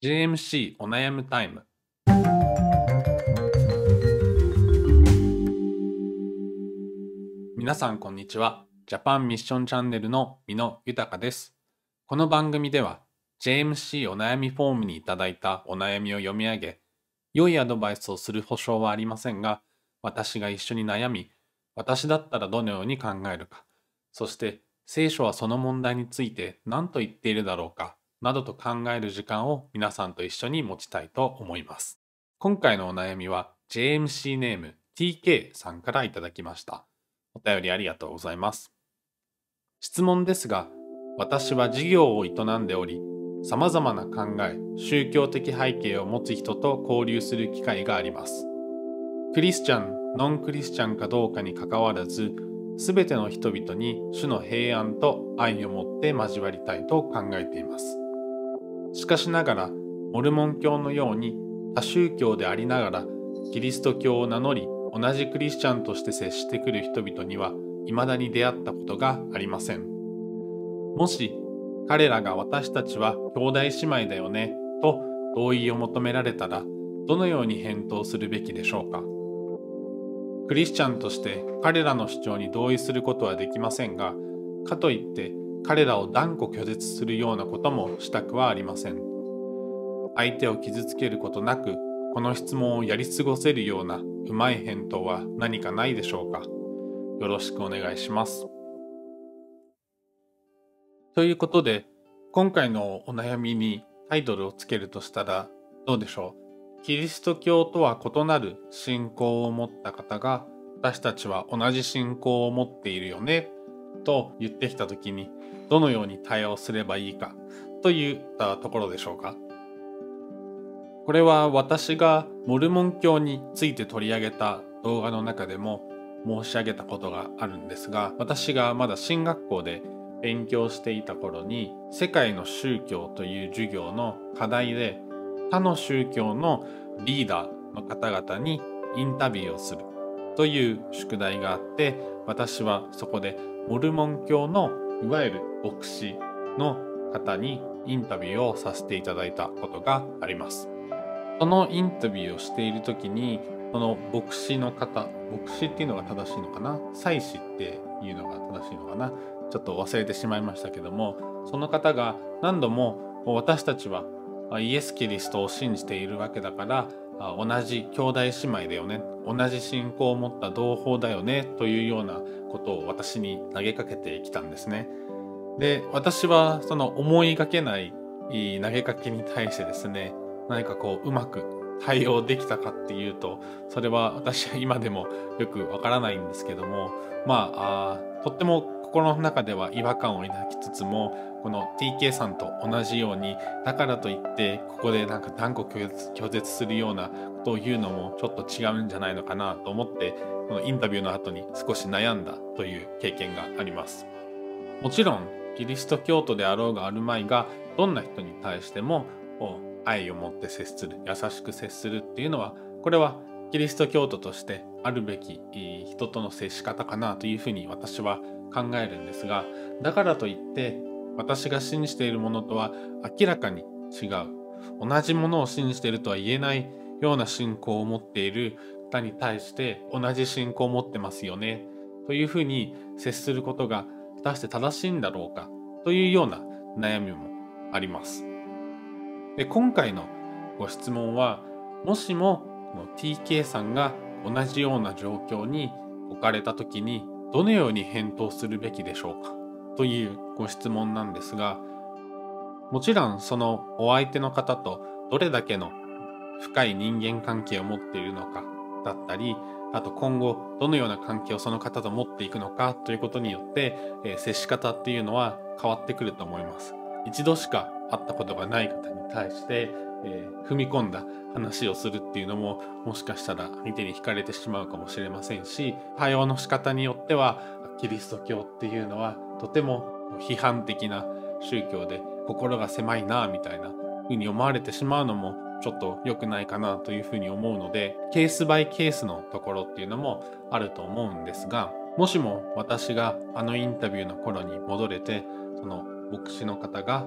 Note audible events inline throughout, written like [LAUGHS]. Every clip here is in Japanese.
JMC お悩むタイム。皆さんこんにちは。ジャパンミッションチャンネルの美濃豊です。この番組では JMC お悩みフォームにいただいたお悩みを読み上げ良いアドバイスをする保証はありませんが私が一緒に悩み私だったらどのように考えるかそして聖書はその問題について何と言っているだろうかなどと考える時間を皆さんと一緒に持ちたいと思います。今回のお悩みは JMC ネーム TK さんからいただきました。お便りありがとうございます。質問ですが、私は事業を営んでおり、様々な考え、宗教的背景を持つ人と交流する機会があります。クリスチャン、ノンクリスチャンかどうかにかかわらず、すべての人々に主の平安と愛を持って交わりたいと考えています。しかしながらモルモン教のように多宗教でありながらキリスト教を名乗り同じクリスチャンとして接してくる人々には未だに出会ったことがありません。もし彼らが私たちは兄弟姉妹だよねと同意を求められたらどのように返答するべきでしょうか。クリスチャンとして彼らの主張に同意することはできませんがかといって彼らを断固拒絶するようなこともしたくはありません。相手を傷つけることなくこの質問をやり過ごせるようなうまい返答は何かないでしょうか。よろしくお願いします。ということで今回のお悩みにタイトルをつけるとしたらどうでしょう？キリスト教とは異なる信仰を持った方が私たちは同じ信仰を持っているよねと言ってきた時にどのように対応すればいいかといったところでしょうか。これは私がモルモン教について取り上げた動画の中でも申し上げたことがあるんですが私がまだ進学校で勉強していた頃に世界の宗教という授業の課題で他の宗教のリーダーの方々にインタビューをするという宿題があって私はそこでモルモン教のいわゆる牧師の方にインタビューをさせていただいたことがあります。そのインタビューをしている時にその牧師の方牧師っていうのが正しいのかな？祭司っていうのが正しいのかな？ちょっと忘れてしまいましたけどもその方が何度も私たちはイエス・キリストを信じているわけだから同じ兄弟姉妹だよね。同じ信仰を持った同胞だよね。というようなことを私に投げかけてきたんですね。で私はその思いがけない投げかけに対してですね何かこううまく対応できたかっていうとそれは私は今でもよくわからないんですけどもまあとっても心の中では違和感を抱きつつもこの TK さんと同じようにだからといってここでなんか断固拒絶するようなことを言うのもちょっと違うんじゃないのかなと思ってこのインタビューの後に少し悩んだという経験があります。もちろんキリスト教徒であろうがあるまいがどんな人に対しても愛を持って接する優しく接するっていうのはこれはキリスト教徒としてあるべき人との接し方かなというふうに私は考えるんですがだからといって私が信じているものとは明らかに違う。同じものを信じているとは言えないような信仰を持っている。方に対して同じ信仰を持ってますよね。というふうに接することが果たして正しいんだろうか。というような悩みもあります。で今回のご質問はもしも TK さんが同じような状況に置かれた時にどのように返答するべきでしょうか？というご質問なんですがもちろんそのお相手の方とどれだけの深い人間関係を持っているのかだったりあと今後どのような関係をその方と持っていくのかということによって、えー、接し方っていうのは変わってくると思います。一度しか会ったことがない方に対して、えー、踏み込んだ話をするっていうのももしかしたら相手に惹かれてしまうかもしれませんし対応の仕方によってはキリスト教っていうのはとても批判的な宗教で心が狭いなみたいな風に思われてしまうのもちょっと良くないかなというふうに思うのでケースバイケースのところっていうのもあると思うんですがもしも私があのインタビューの頃に戻れてその牧師の方が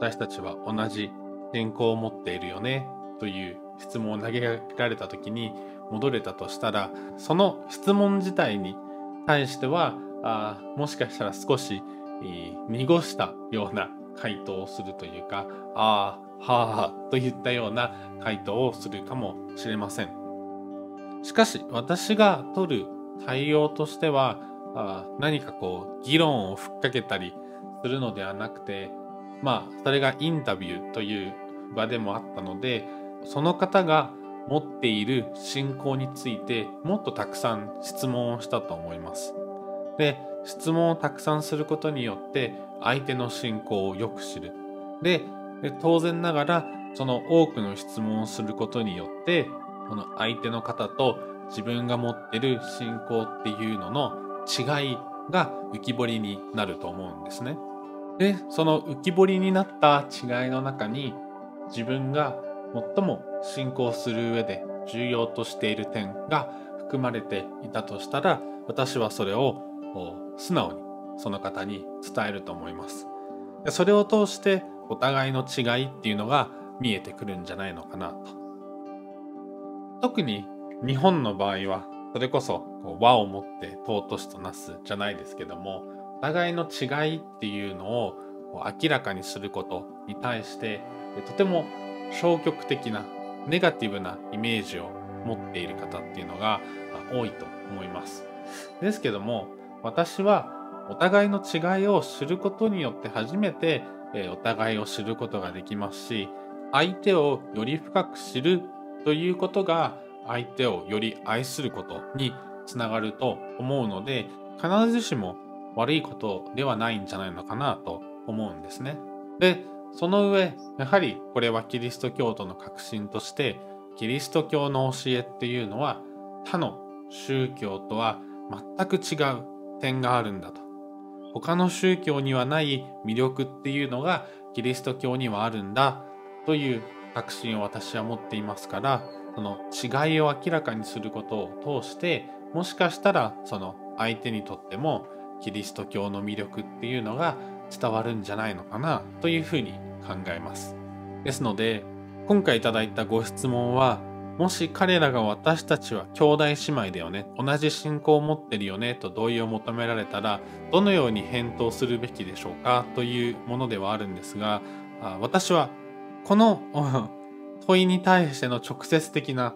私たちは同じ信仰を持っているよねという質問を投げられた時に戻れたとしたらその質問自体に対してはあもしかしたら少し、えー、濁したような回答をするというかああはあといったような回答をするかもしれません。しかし私が取る対応としてはあ何かこう議論をふっかけたりするのではなくてまあそれがインタビューという場でもあったのでその方が持っている信仰についてもっとたくさん質問をしたと思います。で質問をたくさんすることによって相手の信仰をよく知る。で当然ながらその多くの質問をすることによってこの相手の方と自分が持ってる信仰っていうのの違いが浮き彫りになると思うんですね。でその浮き彫りになった違いの中に自分が最も信仰する上で重要としている点が含まれていたとしたら私はそれを素直にその方に伝えると思いますで。それを通してお互いの違いっていうのが見えてくるんじゃないのかなと。特に日本の場合はそれこそ和をもって尊しとなすじゃないですけどもお互いの違いっていうのを明らかにすることに対してとても消極的なネガティブなイメージを持っている方っていうのが多いと思います。ですけども私はお互いの違いを知ることによって初めてお互いを知ることができますし相手をより深く知るということが相手をより愛することにつながると思うので必ずしも悪いことではないんじゃないのかなと思うんですね。でその上やはりこれはキリスト教徒の核心としてキリスト教の教えっていうのは他の宗教とは全く違う点があるんだと他の宗教にはない魅力っていうのがキリスト教にはあるんだという確信を私は持っていますからその違いを明らかにすることを通してもしかしたらその相手にとってもキリスト教の魅力っていうのが伝わるんじゃないのかなというふうに考えます。ですので今回いただいたご質問はもし彼らが私たちは兄弟姉妹だよね同じ信仰を持ってるよねと同意を求められたらどのように返答するべきでしょうかというものではあるんですが私はこの [LAUGHS] 問いに対しての直接的な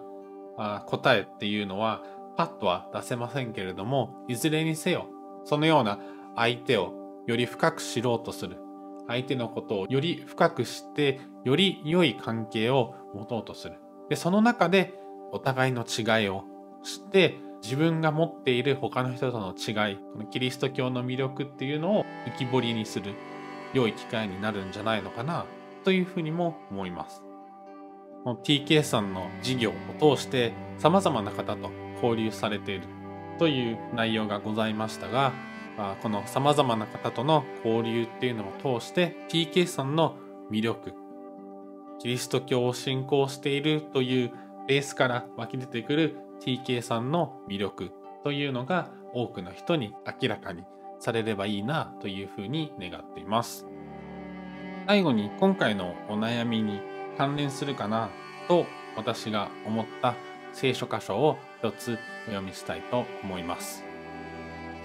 答えっていうのはパッとは出せませんけれどもいずれにせよそのような相手をより深く知ろうとする。相手のことをより深く知ってより良い関係を持とうとする。でその中でお互いの違いを知って自分が持っている他の人との違いこのキリスト教の魅力っていうのを浮き彫りにする。良い機会になるんじゃないのかなというふうにも思います。TK さんの事業を通して様々な方と交流されている。という内容がございましたがあこの様々な方との交流っていうのを通して TK さんの魅力キリスト教を信仰しているというベースから湧き出てくる TK さんの魅力というのが多くの人に明らかにされればいいなというふうに願っています。最後に今回のお悩みに関連するかなと私が思った聖書箇所を一つお読みしたいと思います。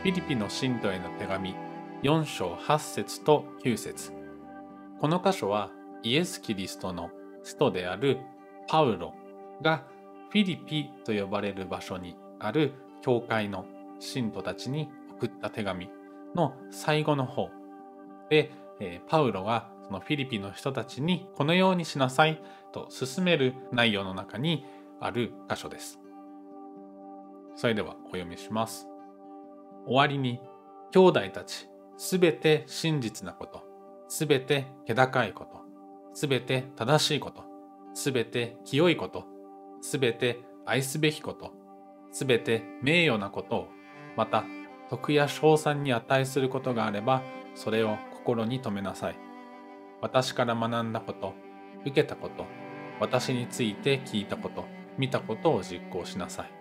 フィリピの信徒への手紙4章8節と9節この箇所はイエス・キリストの使徒であるパウロがフィリピと呼ばれる場所にある教会の信徒たちに送った手紙の最後の方で、えパウロがそのフィリピの人たちにこのようにしなさいと進める内容の中にある箇所です。それではお読みします。終わりに、兄弟たち、すべて真実なこと、すべて気高いこと、すべて正しいこと、すべて清いこと、すべて愛すべきこと、すべて名誉なことを、また徳や賞賛に値することがあれば、それを心に留めなさい。私から学んだこと、受けたこと、私について聞いたこと、見たことを実行しなさい。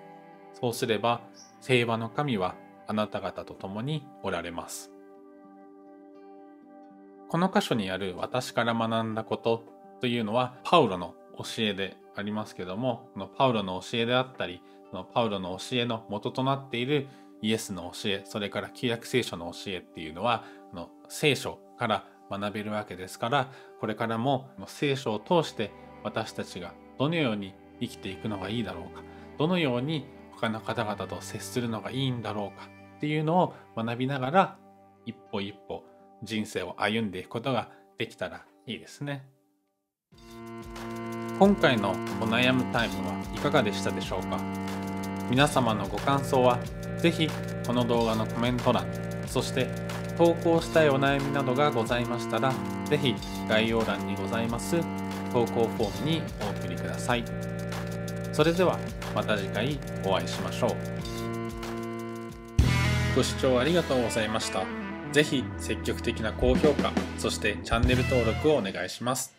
そうすれば、平和の神はあなた方と共におられます。この箇所にある私から学んだことというのはパウロの教えでありますけどもこのパウロの教えであったりそのパウロの教えの元となっているイエスの教えそれから旧約聖書の教えっていうのはの聖書から学べるわけですからこれからも聖書を通して私たちがどのように生きていくのがいいだろうかどのように他の方々と接するのがいいんだろうかっていうのを学びながら一歩一歩人生を歩んでいくことができたらいいですね。今回のお悩むタイムはいかがでしたでしょうか？皆様のご感想は是非この動画のコメント欄そして投稿したいお悩みなどがございましたら是非概要欄にございます投稿フォームにお送りくださいそれではまた次回お会いしましょう。ご視聴ありがとうございました。是非積極的な高評価そしてチャンネル登録をお願いします。